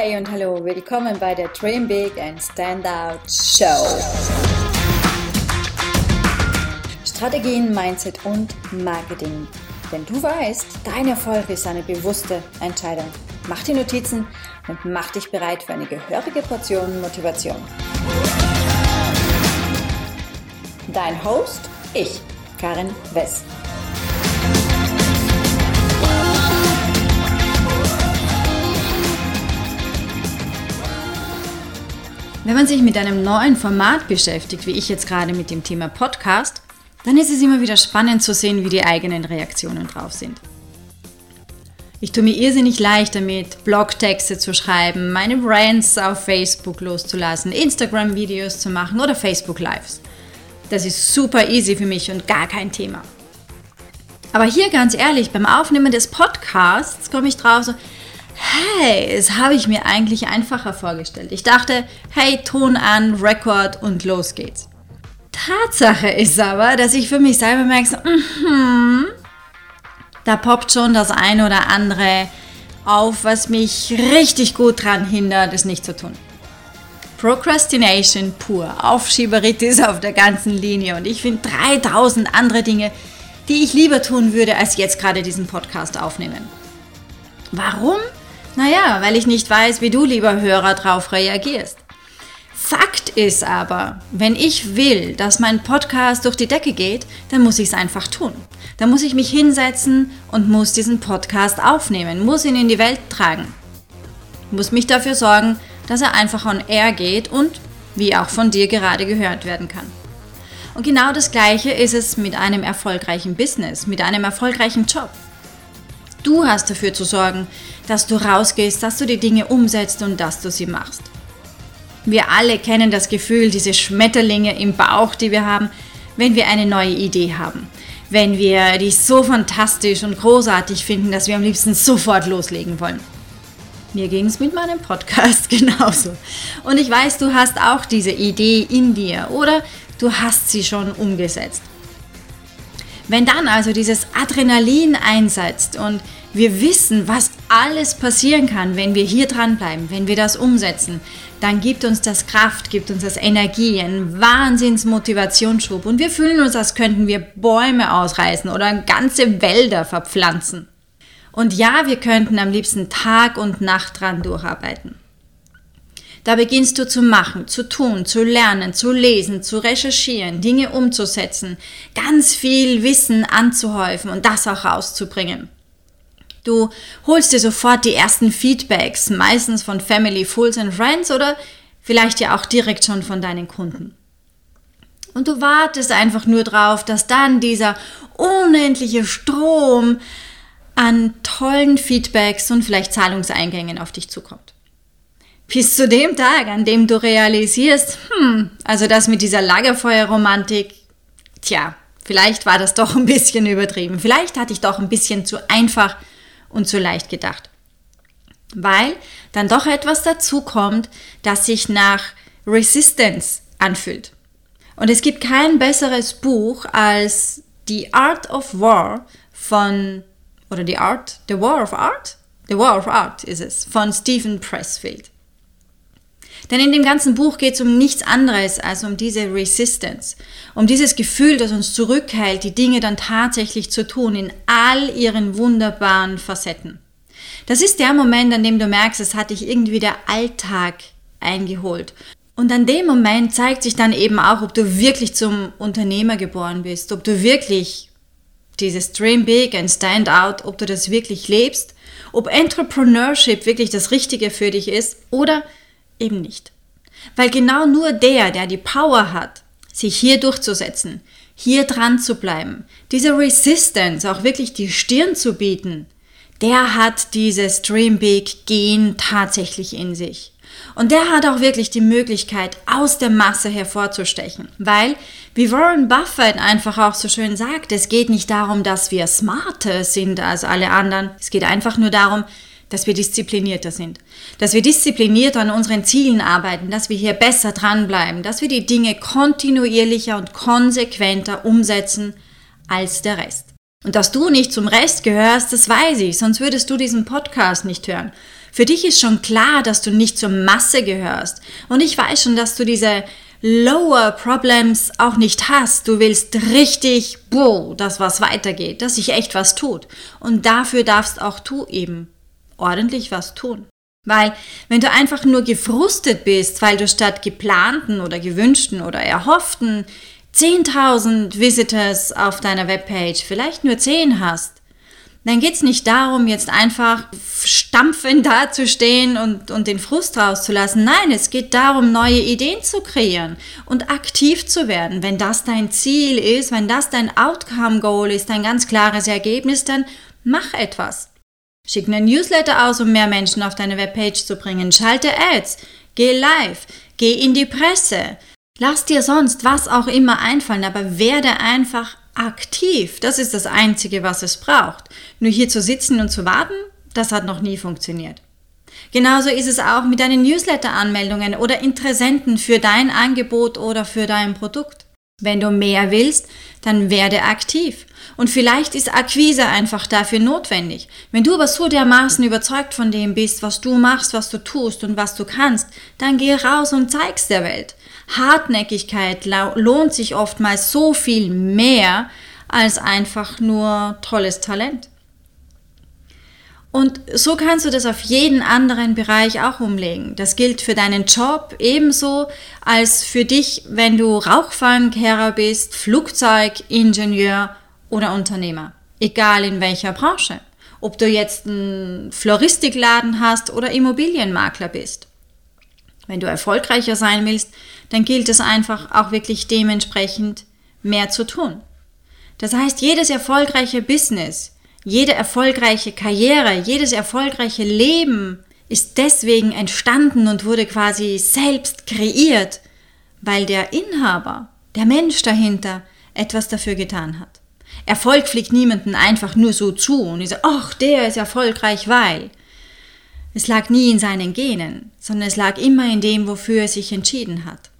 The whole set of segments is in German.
Hey und hallo, willkommen bei der Dream Big and Stand Out Show. Strategien, Mindset und Marketing. Denn du weißt, dein Erfolg ist eine bewusste Entscheidung. Mach die Notizen und mach dich bereit für eine gehörige Portion Motivation. Dein Host, ich, Karin West. Wenn man sich mit einem neuen Format beschäftigt, wie ich jetzt gerade mit dem Thema Podcast, dann ist es immer wieder spannend zu sehen, wie die eigenen Reaktionen drauf sind. Ich tue mir irrsinnig leicht damit, Blogtexte zu schreiben, meine Brands auf Facebook loszulassen, Instagram-Videos zu machen oder Facebook-Lives. Das ist super easy für mich und gar kein Thema. Aber hier ganz ehrlich, beim Aufnehmen des Podcasts komme ich drauf so, hey, das habe ich mir eigentlich einfacher vorgestellt. Ich dachte, hey, Ton an, Record und los geht's. Tatsache ist aber, dass ich für mich selber merke, so, mm da poppt schon das ein oder andere auf, was mich richtig gut daran hindert, es nicht zu tun. Procrastination pur, Aufschieberitis auf der ganzen Linie und ich finde 3000 andere Dinge, die ich lieber tun würde, als jetzt gerade diesen Podcast aufnehmen. Warum? Naja, weil ich nicht weiß, wie du, lieber Hörer, darauf reagierst. Fakt ist aber, wenn ich will, dass mein Podcast durch die Decke geht, dann muss ich es einfach tun. Dann muss ich mich hinsetzen und muss diesen Podcast aufnehmen, muss ihn in die Welt tragen. Muss mich dafür sorgen, dass er einfach on air geht und, wie auch von dir gerade gehört werden kann. Und genau das Gleiche ist es mit einem erfolgreichen Business, mit einem erfolgreichen Job. Du hast dafür zu sorgen, dass du rausgehst, dass du die Dinge umsetzt und dass du sie machst. Wir alle kennen das Gefühl, diese Schmetterlinge im Bauch, die wir haben, wenn wir eine neue Idee haben. Wenn wir die so fantastisch und großartig finden, dass wir am liebsten sofort loslegen wollen. Mir ging es mit meinem Podcast genauso. Und ich weiß, du hast auch diese Idee in dir oder du hast sie schon umgesetzt. Wenn dann also dieses Adrenalin einsetzt und wir wissen, was alles passieren kann, wenn wir hier dranbleiben, wenn wir das umsetzen, dann gibt uns das Kraft, gibt uns das Energie, einen Wahnsinnsmotivationsschub und wir fühlen uns, als könnten wir Bäume ausreißen oder ganze Wälder verpflanzen. Und ja, wir könnten am liebsten Tag und Nacht dran durcharbeiten. Da beginnst du zu machen, zu tun, zu lernen, zu lesen, zu recherchieren, Dinge umzusetzen, ganz viel Wissen anzuhäufen und das auch rauszubringen. Du holst dir sofort die ersten Feedbacks, meistens von Family, Fools and Friends oder vielleicht ja auch direkt schon von deinen Kunden. Und du wartest einfach nur drauf, dass dann dieser unendliche Strom an tollen Feedbacks und vielleicht Zahlungseingängen auf dich zukommt. Bis zu dem Tag, an dem du realisierst, hm, also das mit dieser Lagerfeuerromantik, tja, vielleicht war das doch ein bisschen übertrieben. Vielleicht hatte ich doch ein bisschen zu einfach und zu leicht gedacht. Weil dann doch etwas dazu kommt, das sich nach Resistance anfühlt. Und es gibt kein besseres Buch als The Art of War von, oder The Art, The War of Art? The War of Art ist es, von Stephen Pressfield. Denn in dem ganzen Buch geht es um nichts anderes als um diese Resistance, um dieses Gefühl, das uns zurückhält, die Dinge dann tatsächlich zu tun, in all ihren wunderbaren Facetten. Das ist der Moment, an dem du merkst, es hat dich irgendwie der Alltag eingeholt. Und an dem Moment zeigt sich dann eben auch, ob du wirklich zum Unternehmer geboren bist, ob du wirklich dieses Dream Big and Stand Out, ob du das wirklich lebst, ob Entrepreneurship wirklich das Richtige für dich ist oder eben nicht. Weil genau nur der, der die Power hat, sich hier durchzusetzen, hier dran zu bleiben, diese Resistance auch wirklich die Stirn zu bieten, der hat dieses Dream Big Gen tatsächlich in sich. Und der hat auch wirklich die Möglichkeit, aus der Masse hervorzustechen. Weil, wie Warren Buffett einfach auch so schön sagt, es geht nicht darum, dass wir smarter sind als alle anderen. Es geht einfach nur darum, dass wir disziplinierter sind, dass wir disziplinierter an unseren Zielen arbeiten, dass wir hier besser dranbleiben, dass wir die Dinge kontinuierlicher und konsequenter umsetzen als der Rest. Und dass du nicht zum Rest gehörst, das weiß ich, sonst würdest du diesen Podcast nicht hören. Für dich ist schon klar, dass du nicht zur Masse gehörst. Und ich weiß schon, dass du diese Lower Problems auch nicht hast. Du willst richtig, wow, dass was weitergeht, dass sich echt was tut. Und dafür darfst auch du eben ordentlich was tun. Weil wenn du einfach nur gefrustet bist, weil du statt geplanten oder gewünschten oder erhofften 10.000 Visitors auf deiner Webpage vielleicht nur 10 hast, dann geht es nicht darum, jetzt einfach stampfend dazustehen und, und den Frust rauszulassen. Nein, es geht darum, neue Ideen zu kreieren und aktiv zu werden. Wenn das dein Ziel ist, wenn das dein Outcome-Goal ist, ein ganz klares Ergebnis, dann mach etwas. Schick einen Newsletter aus, um mehr Menschen auf deine Webpage zu bringen. Schalte Ads. Geh live. Geh in die Presse. Lass dir sonst was auch immer einfallen, aber werde einfach aktiv. Das ist das Einzige, was es braucht. Nur hier zu sitzen und zu warten, das hat noch nie funktioniert. Genauso ist es auch mit deinen Newsletter-Anmeldungen oder Interessenten für dein Angebot oder für dein Produkt. Wenn du mehr willst, dann werde aktiv. Und vielleicht ist Akquise einfach dafür notwendig. Wenn du aber so dermaßen überzeugt von dem bist, was du machst, was du tust und was du kannst, dann geh raus und zeig's der Welt. Hartnäckigkeit lohnt sich oftmals so viel mehr als einfach nur tolles Talent. Und so kannst du das auf jeden anderen Bereich auch umlegen. Das gilt für deinen Job ebenso als für dich, wenn du Rauchfangkehrer bist, Flugzeugingenieur oder Unternehmer. Egal in welcher Branche. Ob du jetzt einen Floristikladen hast oder Immobilienmakler bist. Wenn du erfolgreicher sein willst, dann gilt es einfach auch wirklich dementsprechend mehr zu tun. Das heißt, jedes erfolgreiche Business, jede erfolgreiche Karriere, jedes erfolgreiche Leben ist deswegen entstanden und wurde quasi selbst kreiert, weil der Inhaber, der Mensch dahinter, etwas dafür getan hat. Erfolg fliegt niemanden einfach nur so zu und sage, ach, der ist erfolgreich, weil. Es lag nie in seinen Genen, sondern es lag immer in dem, wofür er sich entschieden hat.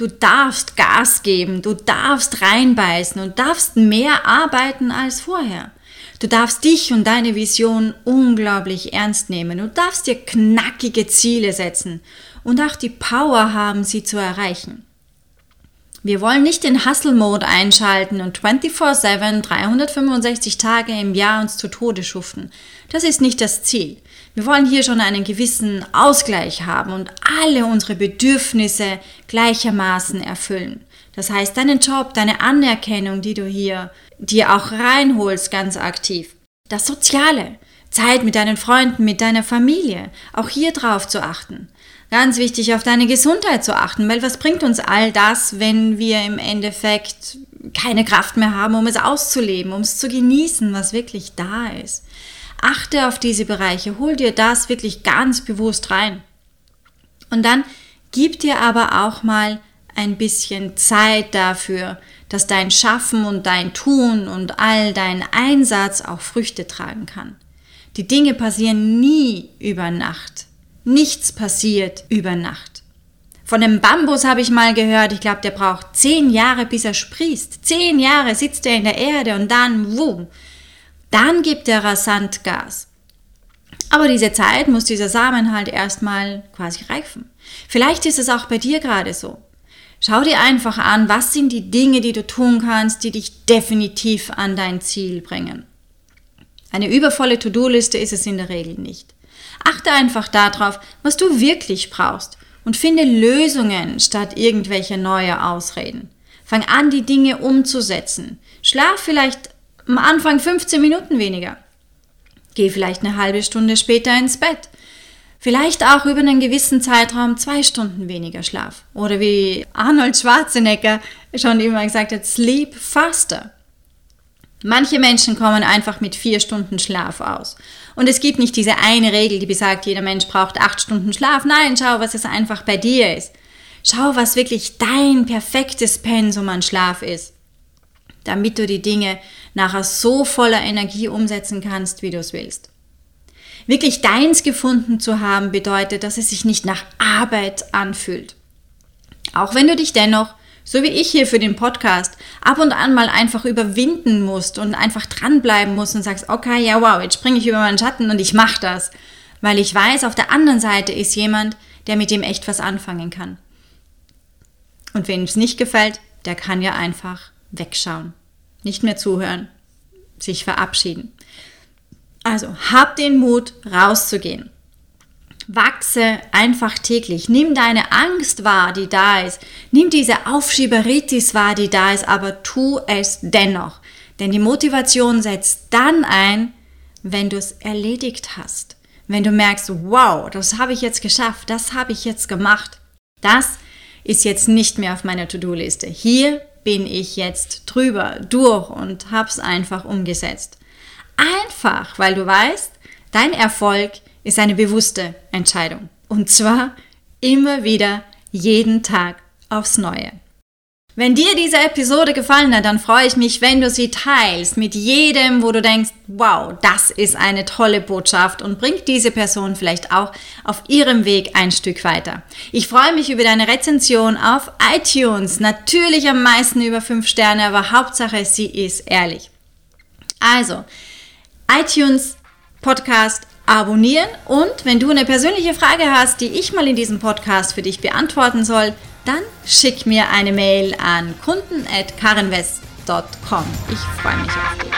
Du darfst Gas geben, du darfst reinbeißen und darfst mehr arbeiten als vorher. Du darfst dich und deine Vision unglaublich ernst nehmen. Du darfst dir knackige Ziele setzen und auch die Power haben, sie zu erreichen. Wir wollen nicht den Hustle-Mode einschalten und 24-7, 365 Tage im Jahr uns zu Tode schuften. Das ist nicht das Ziel. Wir wollen hier schon einen gewissen Ausgleich haben und alle unsere Bedürfnisse gleichermaßen erfüllen. Das heißt, deinen Job, deine Anerkennung, die du hier dir auch reinholst, ganz aktiv. Das Soziale, Zeit mit deinen Freunden, mit deiner Familie, auch hier drauf zu achten. Ganz wichtig, auf deine Gesundheit zu achten, weil was bringt uns all das, wenn wir im Endeffekt keine Kraft mehr haben, um es auszuleben, um es zu genießen, was wirklich da ist. Achte auf diese Bereiche, hol dir das wirklich ganz bewusst rein. Und dann gib dir aber auch mal ein bisschen Zeit dafür, dass dein Schaffen und dein Tun und all dein Einsatz auch Früchte tragen kann. Die Dinge passieren nie über Nacht. Nichts passiert über Nacht. Von dem Bambus habe ich mal gehört, ich glaube, der braucht zehn Jahre, bis er sprießt. Zehn Jahre sitzt er in der Erde und dann, wumm, dann gibt er rasant Gas. Aber diese Zeit muss dieser Samen halt erstmal quasi reifen. Vielleicht ist es auch bei dir gerade so. Schau dir einfach an, was sind die Dinge, die du tun kannst, die dich definitiv an dein Ziel bringen. Eine übervolle To-Do-Liste ist es in der Regel nicht. Achte einfach darauf, was du wirklich brauchst und finde Lösungen statt irgendwelcher neue Ausreden. Fang an, die Dinge umzusetzen. Schlaf vielleicht am Anfang 15 Minuten weniger. Geh vielleicht eine halbe Stunde später ins Bett. Vielleicht auch über einen gewissen Zeitraum zwei Stunden weniger Schlaf. Oder wie Arnold Schwarzenegger schon immer gesagt hat, sleep faster. Manche Menschen kommen einfach mit vier Stunden Schlaf aus. Und es gibt nicht diese eine Regel, die besagt, jeder Mensch braucht acht Stunden Schlaf. Nein, schau, was es einfach bei dir ist. Schau, was wirklich dein perfektes Pensum an Schlaf ist, damit du die Dinge nachher so voller Energie umsetzen kannst, wie du es willst. Wirklich deins gefunden zu haben, bedeutet, dass es sich nicht nach Arbeit anfühlt. Auch wenn du dich dennoch so wie ich hier für den Podcast, ab und an mal einfach überwinden musst und einfach dranbleiben musst und sagst, okay, ja wow, jetzt springe ich über meinen Schatten und ich mache das, weil ich weiß, auf der anderen Seite ist jemand, der mit dem echt was anfangen kann. Und wem es nicht gefällt, der kann ja einfach wegschauen, nicht mehr zuhören, sich verabschieden. Also hab den Mut, rauszugehen. Wachse einfach täglich. Nimm deine Angst wahr, die da ist. Nimm diese Aufschieberitis wahr, die da ist, aber tu es dennoch. Denn die Motivation setzt dann ein, wenn du es erledigt hast. Wenn du merkst, wow, das habe ich jetzt geschafft, das habe ich jetzt gemacht. Das ist jetzt nicht mehr auf meiner To-Do-Liste. Hier bin ich jetzt drüber, durch und hab's einfach umgesetzt. Einfach, weil du weißt, dein Erfolg ist eine bewusste Entscheidung. Und zwar immer wieder, jeden Tag aufs Neue. Wenn dir diese Episode gefallen hat, dann freue ich mich, wenn du sie teilst mit jedem, wo du denkst, wow, das ist eine tolle Botschaft und bringt diese Person vielleicht auch auf ihrem Weg ein Stück weiter. Ich freue mich über deine Rezension auf iTunes, natürlich am meisten über 5 Sterne, aber Hauptsache, sie ist ehrlich. Also, iTunes Podcast abonnieren und wenn du eine persönliche Frage hast, die ich mal in diesem Podcast für dich beantworten soll, dann schick mir eine Mail an kunden.karenwest.com. Ich freue mich auf dich.